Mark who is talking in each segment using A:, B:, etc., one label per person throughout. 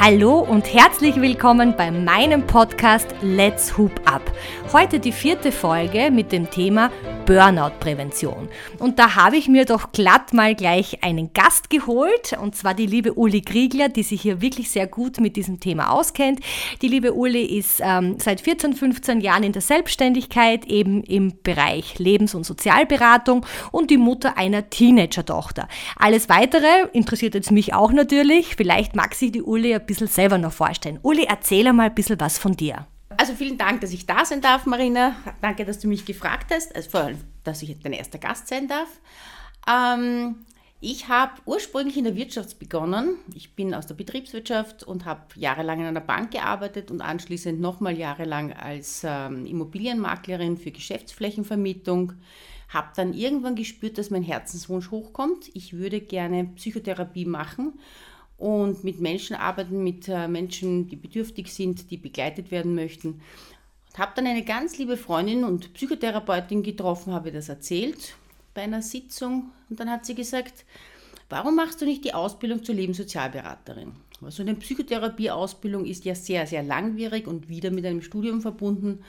A: Hallo und herzlich willkommen bei meinem Podcast Let's Hoop Up. Heute die vierte Folge mit dem Thema Burnout-Prävention. Und da habe ich mir doch glatt mal gleich einen Gast geholt, und zwar die liebe Uli Kriegler, die sich hier wirklich sehr gut mit diesem Thema auskennt. Die liebe Uli ist ähm, seit 14, 15 Jahren in der Selbstständigkeit, eben im Bereich Lebens- und Sozialberatung und die Mutter einer Teenager-Tochter. Alles weitere interessiert jetzt mich auch natürlich. Vielleicht mag sich die Uli ein bisschen selber noch vorstellen. Uli, erzähl mal ein bisschen was von dir.
B: Also vielen Dank, dass ich da sein darf, Marina. Danke, dass du mich gefragt hast, also vor allem, dass ich dein erster Gast sein darf. Ähm, ich habe ursprünglich in der Wirtschaft begonnen. Ich bin aus der Betriebswirtschaft und habe jahrelang in einer Bank gearbeitet und anschließend nochmal jahrelang als ähm, Immobilienmaklerin für Geschäftsflächenvermietung. Habe dann irgendwann gespürt, dass mein Herzenswunsch hochkommt. Ich würde gerne Psychotherapie machen und mit Menschen arbeiten, mit äh, Menschen, die bedürftig sind, die begleitet werden möchten. Und habe dann eine ganz liebe Freundin und Psychotherapeutin getroffen, habe das erzählt bei einer Sitzung und dann hat sie gesagt, warum machst du nicht die Ausbildung zur Lebenssozialberaterin? Also eine Psychotherapieausbildung ist ja sehr, sehr langwierig und wieder mit einem Studium verbunden.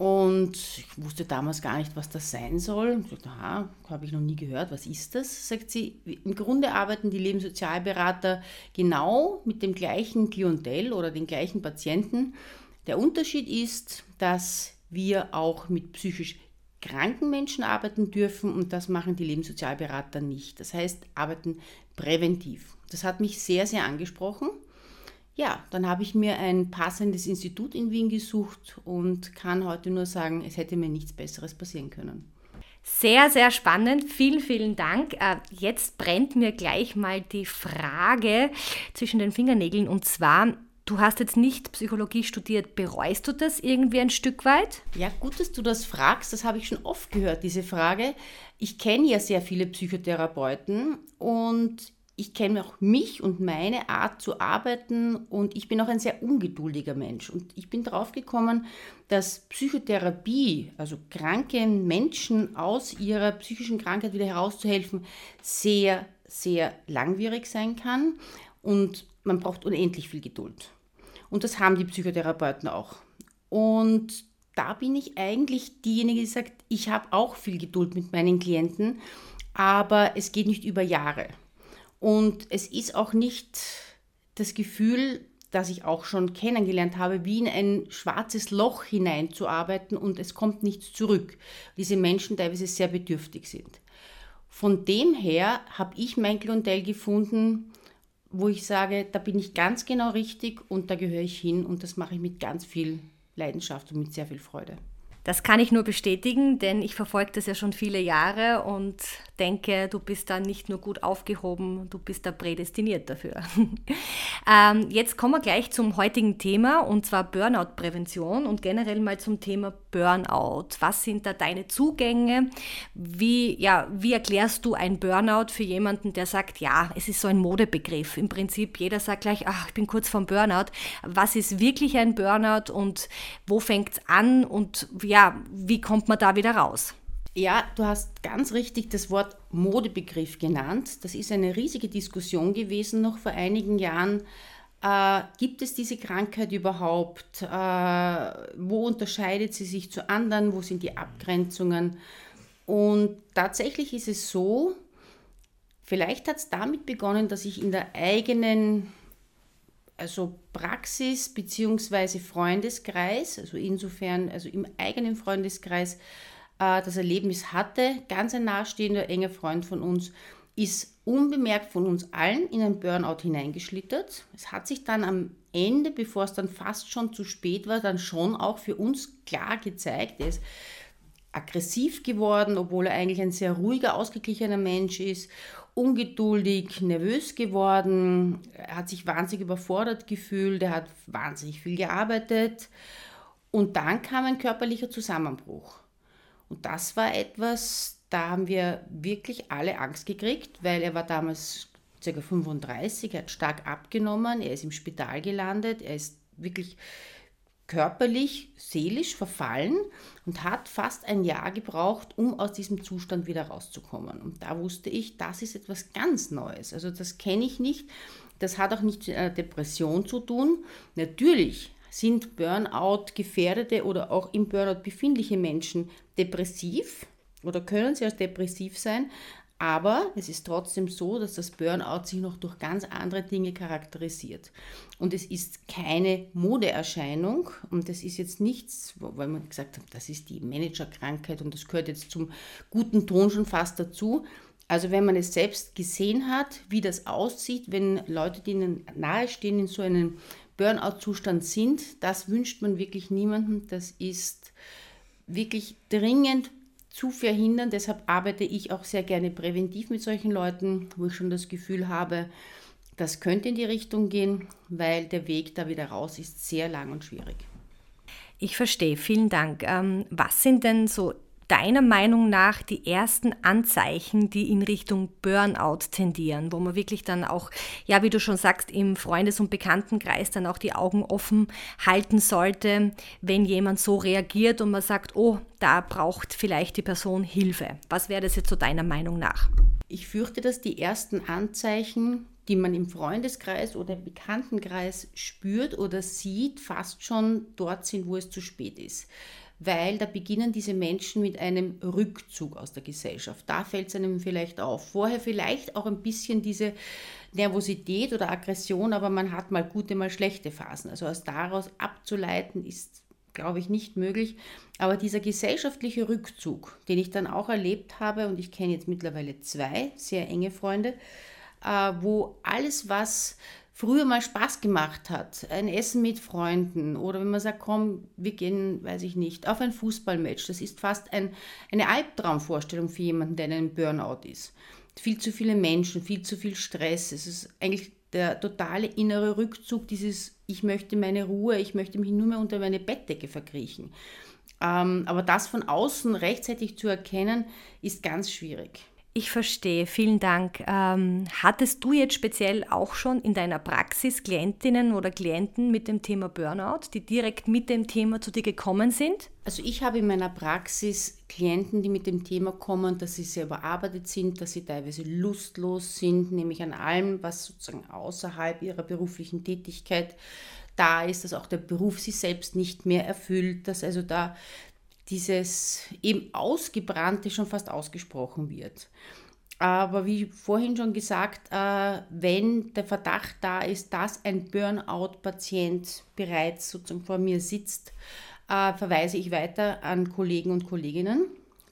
B: Und ich wusste damals gar nicht, was das sein soll. Ich dachte, aha, habe ich noch nie gehört, was ist das? Sagt sie, im Grunde arbeiten die Lebenssozialberater genau mit dem gleichen Klientel oder den gleichen Patienten. Der Unterschied ist, dass wir auch mit psychisch kranken Menschen arbeiten dürfen und das machen die Lebenssozialberater nicht. Das heißt, arbeiten präventiv. Das hat mich sehr, sehr angesprochen ja, dann habe ich mir ein passendes Institut in Wien gesucht und kann heute nur sagen, es hätte mir nichts Besseres passieren können.
A: Sehr, sehr spannend. Vielen, vielen Dank. Äh, jetzt brennt mir gleich mal die Frage zwischen den Fingernägeln und zwar, du hast jetzt nicht Psychologie studiert. Bereust du das irgendwie ein Stück weit?
B: Ja, gut, dass du das fragst. Das habe ich schon oft gehört, diese Frage. Ich kenne ja sehr viele Psychotherapeuten und ich kenne auch mich und meine Art zu arbeiten und ich bin auch ein sehr ungeduldiger Mensch. Und ich bin drauf gekommen, dass Psychotherapie, also kranken Menschen aus ihrer psychischen Krankheit wieder herauszuhelfen, sehr, sehr langwierig sein kann und man braucht unendlich viel Geduld. Und das haben die Psychotherapeuten auch. Und da bin ich eigentlich diejenige, die sagt, ich habe auch viel Geduld mit meinen Klienten, aber es geht nicht über Jahre. Und es ist auch nicht das Gefühl, das ich auch schon kennengelernt habe, wie in ein schwarzes Loch hineinzuarbeiten und es kommt nichts zurück. Diese Menschen teilweise sehr bedürftig sind. Von dem her habe ich mein Klientel gefunden, wo ich sage, da bin ich ganz genau richtig und da gehöre ich hin und das mache ich mit ganz viel Leidenschaft und mit sehr viel Freude.
A: Das kann ich nur bestätigen, denn ich verfolge das ja schon viele Jahre und denke, du bist da nicht nur gut aufgehoben, du bist da prädestiniert dafür. ähm, jetzt kommen wir gleich zum heutigen Thema und zwar Burnout-Prävention und generell mal zum Thema Burnout. Was sind da deine Zugänge? Wie, ja, wie erklärst du ein Burnout für jemanden, der sagt, ja, es ist so ein Modebegriff. Im Prinzip jeder sagt gleich, ach, ich bin kurz vorm Burnout. Was ist wirklich ein Burnout und wo fängt es an und wie ja, wie kommt man da wieder raus?
B: Ja, du hast ganz richtig das Wort Modebegriff genannt. Das ist eine riesige Diskussion gewesen noch vor einigen Jahren. Äh, gibt es diese Krankheit überhaupt? Äh, wo unterscheidet sie sich zu anderen? Wo sind die Abgrenzungen? Und tatsächlich ist es so, vielleicht hat es damit begonnen, dass ich in der eigenen also Praxis bzw. Freundeskreis, also insofern, also im eigenen Freundeskreis äh, das Erlebnis hatte, ganz ein nahestehender, enger Freund von uns, ist unbemerkt von uns allen in ein Burnout hineingeschlittert. Es hat sich dann am Ende, bevor es dann fast schon zu spät war, dann schon auch für uns klar gezeigt. Er ist aggressiv geworden, obwohl er eigentlich ein sehr ruhiger, ausgeglichener Mensch ist ungeduldig, nervös geworden, er hat sich wahnsinnig überfordert gefühlt, er hat wahnsinnig viel gearbeitet und dann kam ein körperlicher Zusammenbruch. Und das war etwas, da haben wir wirklich alle Angst gekriegt, weil er war damals ca. 35, er hat stark abgenommen, er ist im Spital gelandet, er ist wirklich körperlich, seelisch verfallen und hat fast ein Jahr gebraucht, um aus diesem Zustand wieder rauszukommen. Und da wusste ich, das ist etwas ganz Neues. Also das kenne ich nicht. Das hat auch nichts mit einer Depression zu tun. Natürlich sind Burnout gefährdete oder auch im Burnout befindliche Menschen depressiv oder können sie als depressiv sein, aber es ist trotzdem so, dass das Burnout sich noch durch ganz andere Dinge charakterisiert. Und es ist keine Modeerscheinung und es ist jetzt nichts, weil man gesagt hat, das ist die Managerkrankheit und das gehört jetzt zum guten Ton schon fast dazu. Also wenn man es selbst gesehen hat, wie das aussieht, wenn Leute, die ihnen nahestehen, in so einem Burnout-Zustand sind, das wünscht man wirklich niemandem. Das ist wirklich dringend zu verhindern. Deshalb arbeite ich auch sehr gerne präventiv mit solchen Leuten, wo ich schon das Gefühl habe, das könnte in die Richtung gehen, weil der Weg da wieder raus ist sehr lang und schwierig.
A: Ich verstehe, vielen Dank. Ähm, was sind denn so deiner Meinung nach die ersten Anzeichen, die in Richtung Burnout tendieren, wo man wirklich dann auch, ja, wie du schon sagst, im Freundes- und Bekanntenkreis dann auch die Augen offen halten sollte, wenn jemand so reagiert und man sagt, oh, da braucht vielleicht die Person Hilfe. Was wäre das jetzt so deiner Meinung nach?
B: Ich fürchte, dass die ersten Anzeichen die man im Freundeskreis oder im Bekanntenkreis spürt oder sieht, fast schon dort sind, wo es zu spät ist weil da beginnen diese Menschen mit einem Rückzug aus der Gesellschaft. Da fällt es einem vielleicht auf. Vorher vielleicht auch ein bisschen diese Nervosität oder Aggression, aber man hat mal gute, mal schlechte Phasen. Also aus daraus abzuleiten ist, glaube ich, nicht möglich. Aber dieser gesellschaftliche Rückzug, den ich dann auch erlebt habe, und ich kenne jetzt mittlerweile zwei sehr enge Freunde, äh, wo alles, was früher mal Spaß gemacht hat, ein Essen mit Freunden oder wenn man sagt, komm, wir gehen, weiß ich nicht, auf ein Fußballmatch, das ist fast ein, eine Albtraumvorstellung für jemanden, der in einem Burnout ist. Viel zu viele Menschen, viel zu viel Stress, es ist eigentlich der totale innere Rückzug, dieses ich möchte meine Ruhe, ich möchte mich nur mehr unter meine Bettdecke verkriechen. Ähm, aber das von außen rechtzeitig zu erkennen, ist ganz schwierig.
A: Ich verstehe, vielen Dank. Ähm, hattest du jetzt speziell auch schon in deiner Praxis Klientinnen oder Klienten mit dem Thema Burnout, die direkt mit dem Thema zu dir gekommen sind?
B: Also ich habe in meiner Praxis Klienten, die mit dem Thema kommen, dass sie sehr überarbeitet sind, dass sie teilweise lustlos sind, nämlich an allem, was sozusagen außerhalb ihrer beruflichen Tätigkeit da ist, dass auch der Beruf sie selbst nicht mehr erfüllt, dass also da dieses eben Ausgebrannte schon fast ausgesprochen wird. Aber wie vorhin schon gesagt, äh, wenn der Verdacht da ist, dass ein Burnout-Patient bereits sozusagen vor mir sitzt, äh, verweise ich weiter an Kollegen und Kolleginnen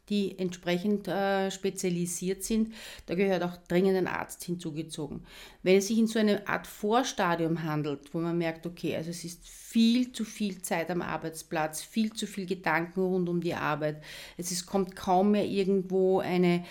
B: die entsprechend äh, spezialisiert sind. Da gehört auch dringend ein Arzt hinzugezogen. Wenn es sich in so eine Art Vorstadium handelt, wo man merkt, okay, also es ist viel zu viel Zeit am Arbeitsplatz, viel zu viel Gedanken rund um die Arbeit, es ist, kommt kaum mehr irgendwo eine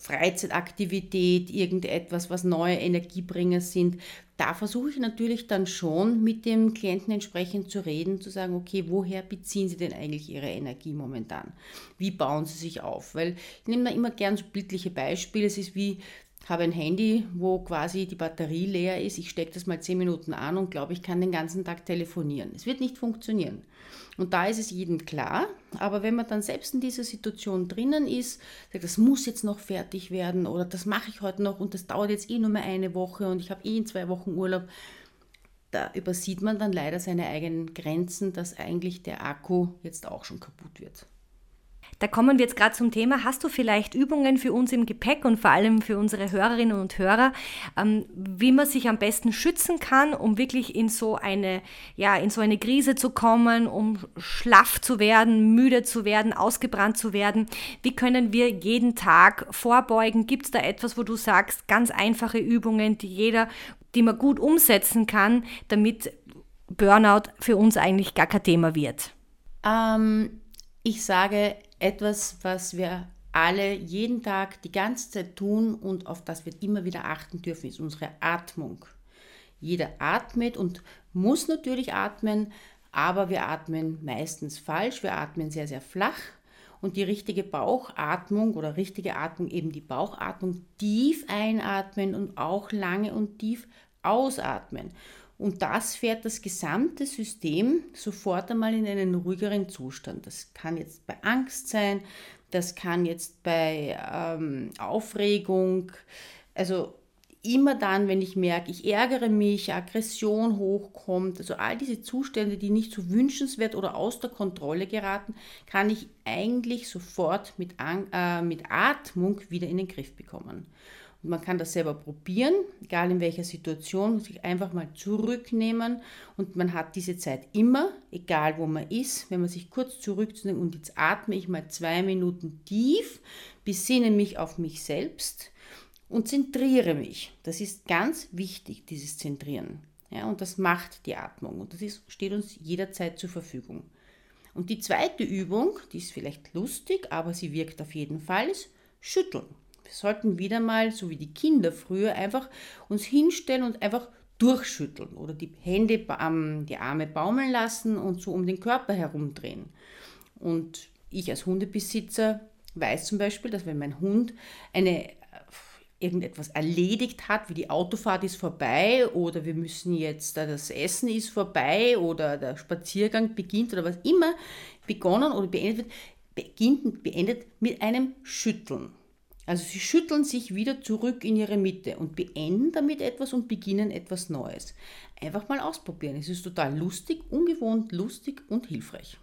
B: Freizeitaktivität, irgendetwas, was neue Energiebringer sind, da versuche ich natürlich dann schon mit dem Klienten entsprechend zu reden, zu sagen, okay, woher beziehen Sie denn eigentlich Ihre Energie momentan? Wie bauen Sie sich auf? Weil ich nehme da immer gern so bildliche Beispiele. Es ist wie, habe ein Handy, wo quasi die Batterie leer ist. Ich stecke das mal zehn Minuten an und glaube, ich kann den ganzen Tag telefonieren. Es wird nicht funktionieren. Und da ist es jedem klar. Aber wenn man dann selbst in dieser Situation drinnen ist, sagt, das muss jetzt noch fertig werden oder das mache ich heute noch und das dauert jetzt eh nur mehr eine Woche und ich habe eh in zwei Wochen Urlaub, da übersieht man dann leider seine eigenen Grenzen, dass eigentlich der Akku jetzt auch schon kaputt wird.
A: Da kommen wir jetzt gerade zum Thema. Hast du vielleicht Übungen für uns im Gepäck und vor allem für unsere Hörerinnen und Hörer, ähm, wie man sich am besten schützen kann, um wirklich in so eine, ja, in so eine Krise zu kommen, um schlaff zu werden, müde zu werden, ausgebrannt zu werden? Wie können wir jeden Tag vorbeugen? Gibt es da etwas, wo du sagst, ganz einfache Übungen, die jeder, die man gut umsetzen kann, damit Burnout für uns eigentlich gar kein Thema wird?
B: Ähm, ich sage, etwas, was wir alle jeden Tag die ganze Zeit tun und auf das wir immer wieder achten dürfen, ist unsere Atmung. Jeder atmet und muss natürlich atmen, aber wir atmen meistens falsch. Wir atmen sehr, sehr flach. Und die richtige Bauchatmung oder richtige Atmung, eben die Bauchatmung, tief einatmen und auch lange und tief ausatmen. Und das fährt das gesamte System sofort einmal in einen ruhigeren Zustand. Das kann jetzt bei Angst sein, das kann jetzt bei ähm, Aufregung, also immer dann, wenn ich merke, ich ärgere mich, Aggression hochkommt, also all diese Zustände, die nicht so wünschenswert oder aus der Kontrolle geraten, kann ich eigentlich sofort mit, äh, mit Atmung wieder in den Griff bekommen. Man kann das selber probieren, egal in welcher Situation, sich einfach mal zurücknehmen und man hat diese Zeit immer, egal wo man ist, wenn man sich kurz zurückzieht und jetzt atme ich mal zwei Minuten tief, besinne mich auf mich selbst und zentriere mich. Das ist ganz wichtig, dieses Zentrieren. Ja, und das macht die Atmung und das ist, steht uns jederzeit zur Verfügung. Und die zweite Übung, die ist vielleicht lustig, aber sie wirkt auf jeden Fall, ist Schütteln. Wir sollten wieder mal, so wie die Kinder früher, einfach uns hinstellen und einfach durchschütteln oder die Hände, die Arme baumeln lassen und so um den Körper herumdrehen. Und ich als Hundebesitzer weiß zum Beispiel, dass wenn mein Hund eine irgendetwas erledigt hat, wie die Autofahrt ist vorbei oder wir müssen jetzt, das Essen ist vorbei oder der Spaziergang beginnt oder was immer begonnen oder beendet wird, beginnt beendet mit einem Schütteln. Also sie schütteln sich wieder zurück in ihre Mitte und beenden damit etwas und beginnen etwas Neues. Einfach mal ausprobieren. Es ist total lustig, ungewohnt lustig und hilfreich.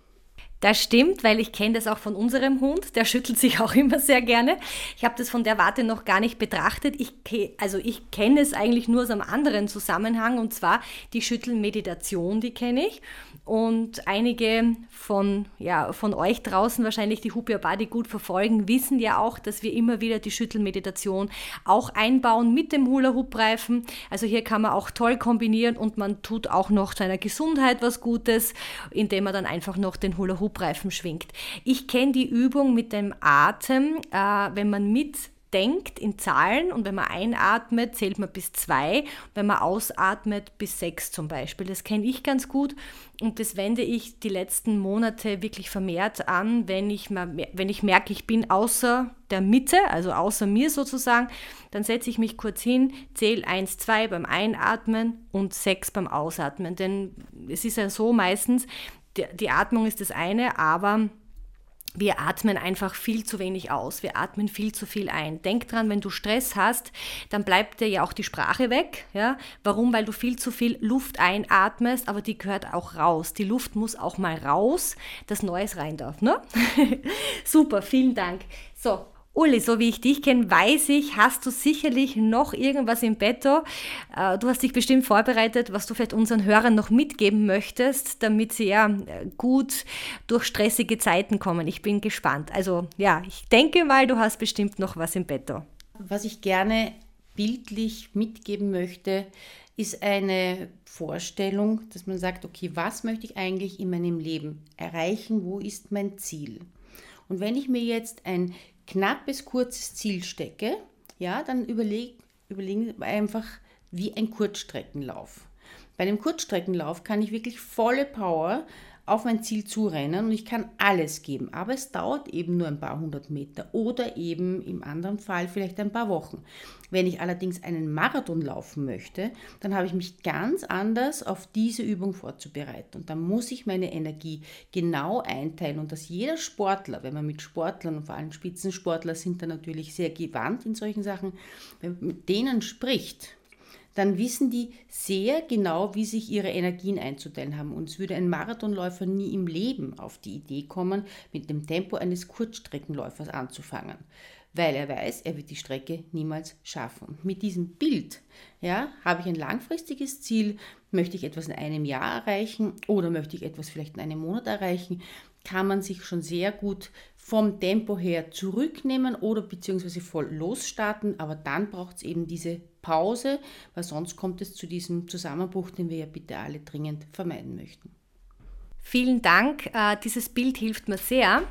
A: Das stimmt, weil ich kenne das auch von unserem Hund. Der schüttelt sich auch immer sehr gerne. Ich habe das von der Warte noch gar nicht betrachtet. Ich, also ich kenne es eigentlich nur aus einem anderen Zusammenhang und zwar die Schüttelmeditation, die kenne ich. Und einige von, ja, von euch draußen wahrscheinlich, die Hupia Body gut verfolgen, wissen ja auch, dass wir immer wieder die Schüttelmeditation auch einbauen mit dem Hula-Hoop-Reifen. Also hier kann man auch toll kombinieren und man tut auch noch seiner Gesundheit was Gutes, indem man dann einfach noch den Hula-Hoop Hubreifen schwingt. Ich kenne die Übung mit dem Atem, äh, wenn man mitdenkt in Zahlen und wenn man einatmet, zählt man bis zwei, wenn man ausatmet bis sechs zum Beispiel. Das kenne ich ganz gut und das wende ich die letzten Monate wirklich vermehrt an, wenn ich, wenn ich merke, ich bin außer der Mitte, also außer mir sozusagen, dann setze ich mich kurz hin, zähle eins, zwei beim Einatmen und sechs beim Ausatmen. Denn es ist ja so meistens, die Atmung ist das eine, aber wir atmen einfach viel zu wenig aus. Wir atmen viel zu viel ein. Denk dran, wenn du Stress hast, dann bleibt dir ja auch die Sprache weg. Ja? Warum? Weil du viel zu viel Luft einatmest, aber die gehört auch raus. Die Luft muss auch mal raus, dass Neues rein darf. Ne? Super, vielen Dank. So, Uli, so wie ich dich kenne, weiß ich, hast du sicherlich noch irgendwas im Betto. Äh, du hast dich bestimmt vorbereitet, was du vielleicht unseren Hörern noch mitgeben möchtest, damit sie ja äh, gut durch stressige Zeiten kommen. Ich bin gespannt. Also ja, ich denke mal, du hast bestimmt noch was im Betto.
B: Was ich gerne bildlich mitgeben möchte, ist eine Vorstellung, dass man sagt, okay, was möchte ich eigentlich in meinem Leben erreichen? Wo ist mein Ziel? Und wenn ich mir jetzt ein knappes, kurzes Ziel stecke, ja, dann überleg, überlegen einfach wie ein Kurzstreckenlauf. Bei einem Kurzstreckenlauf kann ich wirklich volle Power auf mein Ziel zurennen und ich kann alles geben. Aber es dauert eben nur ein paar hundert Meter oder eben im anderen Fall vielleicht ein paar Wochen. Wenn ich allerdings einen Marathon laufen möchte, dann habe ich mich ganz anders auf diese Übung vorzubereiten. Und dann muss ich meine Energie genau einteilen und dass jeder Sportler, wenn man mit Sportlern und vor allem Spitzensportler sind da natürlich sehr gewandt in solchen Sachen, wenn man mit denen spricht, dann wissen die sehr genau, wie sich ihre Energien einzuteilen haben. Und es würde ein Marathonläufer nie im Leben auf die Idee kommen, mit dem Tempo eines Kurzstreckenläufers anzufangen, weil er weiß, er wird die Strecke niemals schaffen. Mit diesem Bild ja, habe ich ein langfristiges Ziel, möchte ich etwas in einem Jahr erreichen oder möchte ich etwas vielleicht in einem Monat erreichen, kann man sich schon sehr gut vom Tempo her zurücknehmen oder beziehungsweise voll losstarten, aber dann braucht es eben diese Pause, weil sonst kommt es zu diesem Zusammenbruch, den wir ja bitte alle dringend vermeiden möchten.
A: Vielen Dank, äh, dieses Bild hilft mir sehr.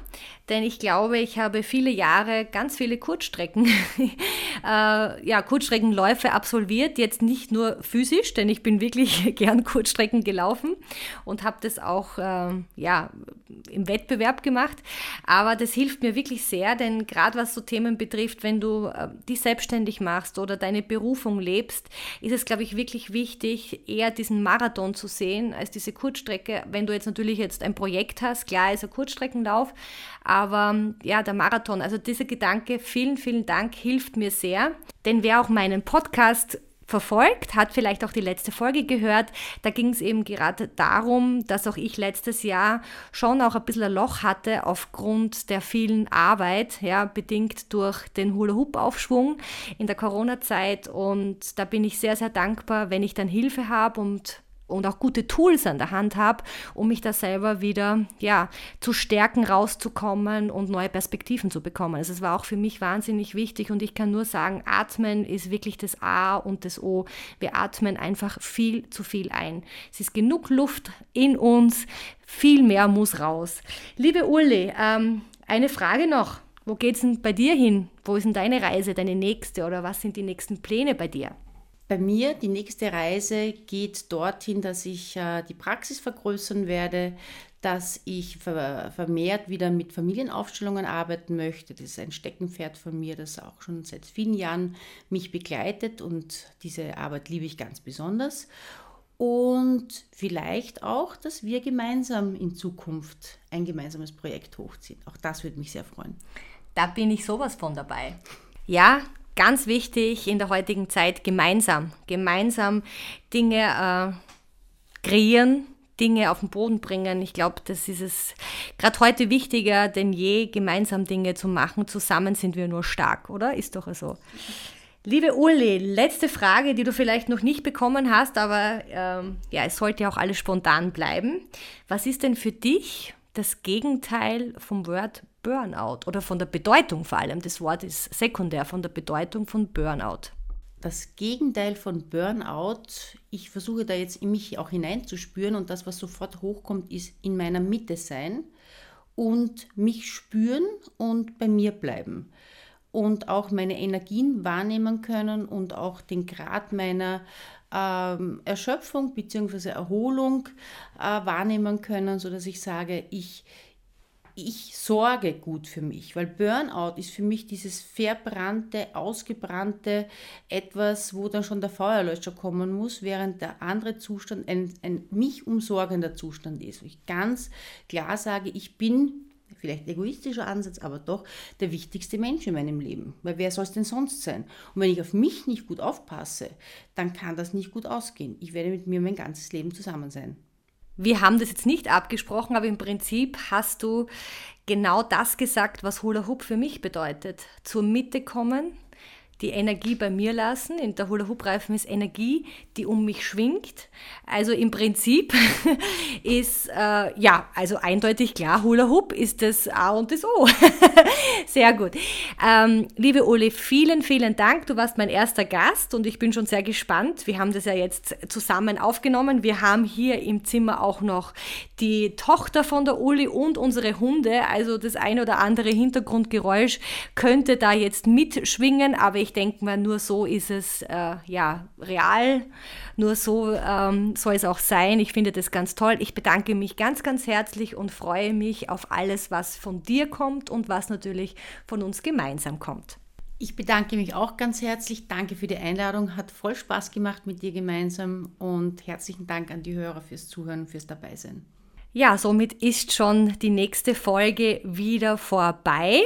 A: Denn ich glaube, ich habe viele Jahre ganz viele Kurzstrecken, äh, ja, Kurzstreckenläufe absolviert. Jetzt nicht nur physisch, denn ich bin wirklich gern Kurzstrecken gelaufen und habe das auch äh, ja, im Wettbewerb gemacht. Aber das hilft mir wirklich sehr, denn gerade was so Themen betrifft, wenn du äh, dich selbstständig machst oder deine Berufung lebst, ist es, glaube ich, wirklich wichtig, eher diesen Marathon zu sehen als diese Kurzstrecke. Wenn du jetzt natürlich jetzt ein Projekt hast, klar ist ein Kurzstreckenlauf, aber ja, der Marathon, also dieser Gedanke, vielen, vielen Dank, hilft mir sehr. Denn wer auch meinen Podcast verfolgt, hat vielleicht auch die letzte Folge gehört. Da ging es eben gerade darum, dass auch ich letztes Jahr schon auch ein bisschen ein Loch hatte aufgrund der vielen Arbeit, ja, bedingt durch den Hula-Hoop-Aufschwung in der Corona-Zeit. Und da bin ich sehr, sehr dankbar, wenn ich dann Hilfe habe und und auch gute Tools an der Hand habe, um mich da selber wieder ja, zu stärken, rauszukommen und neue Perspektiven zu bekommen. Also es war auch für mich wahnsinnig wichtig und ich kann nur sagen, Atmen ist wirklich das A und das O. Wir atmen einfach viel zu viel ein. Es ist genug Luft in uns, viel mehr muss raus. Liebe Uli, ähm, eine Frage noch. Wo geht es denn bei dir hin? Wo ist denn deine Reise, deine nächste oder was sind die nächsten Pläne bei dir?
B: Bei mir, die nächste Reise geht dorthin, dass ich äh, die Praxis vergrößern werde, dass ich ver vermehrt wieder mit Familienaufstellungen arbeiten möchte. Das ist ein Steckenpferd von mir, das auch schon seit vielen Jahren mich begleitet und diese Arbeit liebe ich ganz besonders. Und vielleicht auch, dass wir gemeinsam in Zukunft ein gemeinsames Projekt hochziehen. Auch das würde mich sehr freuen.
A: Da bin ich sowas von dabei. Ja, ganz wichtig in der heutigen Zeit, gemeinsam, gemeinsam Dinge äh, kreieren, Dinge auf den Boden bringen. Ich glaube, das ist es gerade heute wichtiger denn je, gemeinsam Dinge zu machen. Zusammen sind wir nur stark, oder? Ist doch so. Liebe Uli, letzte Frage, die du vielleicht noch nicht bekommen hast, aber ähm, ja, es sollte ja auch alles spontan bleiben. Was ist denn für dich das Gegenteil vom Word Burnout oder von der Bedeutung vor allem. Das Wort ist sekundär von der Bedeutung von Burnout.
B: Das Gegenteil von Burnout, ich versuche da jetzt in mich auch hineinzuspüren und das, was sofort hochkommt, ist in meiner Mitte sein und mich spüren und bei mir bleiben und auch meine Energien wahrnehmen können und auch den Grad meiner ähm, Erschöpfung bzw. Erholung äh, wahrnehmen können, sodass ich sage, ich, ich sorge gut für mich, weil Burnout ist für mich dieses verbrannte, ausgebrannte etwas, wo dann schon der Feuerlöscher kommen muss, während der andere Zustand ein, ein mich umsorgender Zustand ist. Wo ich ganz klar sage, ich bin vielleicht egoistischer Ansatz, aber doch der wichtigste Mensch in meinem Leben. Weil wer soll es denn sonst sein? Und wenn ich auf mich nicht gut aufpasse, dann kann das nicht gut ausgehen. Ich werde mit mir mein ganzes Leben zusammen sein.
A: Wir haben das jetzt nicht abgesprochen, aber im Prinzip hast du genau das gesagt, was Hula Hoop für mich bedeutet. Zur Mitte kommen, die Energie bei mir lassen. In der Hula-Hoop-Reifen ist Energie, die um mich schwingt. Also im Prinzip ist, äh, ja, also eindeutig klar, Hula-Hoop ist das A und das O. sehr gut. Ähm, liebe Uli, vielen, vielen Dank. Du warst mein erster Gast und ich bin schon sehr gespannt. Wir haben das ja jetzt zusammen aufgenommen. Wir haben hier im Zimmer auch noch die Tochter von der Uli und unsere Hunde. Also das ein oder andere Hintergrundgeräusch könnte da jetzt mitschwingen, aber ich ich denke mal, nur so ist es äh, ja real, nur so ähm, soll es auch sein. Ich finde das ganz toll. Ich bedanke mich ganz, ganz herzlich und freue mich auf alles, was von dir kommt und was natürlich von uns gemeinsam kommt.
B: Ich bedanke mich auch ganz herzlich. Danke für die Einladung. Hat voll Spaß gemacht mit dir gemeinsam und herzlichen Dank an die Hörer fürs Zuhören, fürs Dabeisein.
A: Ja, somit ist schon die nächste Folge wieder vorbei.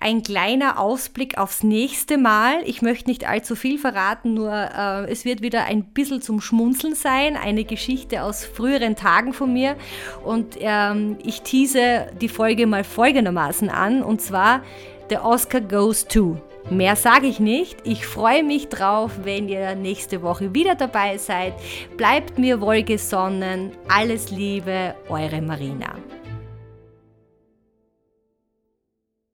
A: Ein kleiner Ausblick aufs nächste Mal. Ich möchte nicht allzu viel verraten, nur äh, es wird wieder ein bisschen zum Schmunzeln sein. Eine Geschichte aus früheren Tagen von mir. Und ähm, ich tease die Folge mal folgendermaßen an. Und zwar, The Oscar Goes To. Mehr sage ich nicht. Ich freue mich drauf, wenn ihr nächste Woche wieder dabei seid. Bleibt mir wohlgesonnen. Alles Liebe, eure Marina.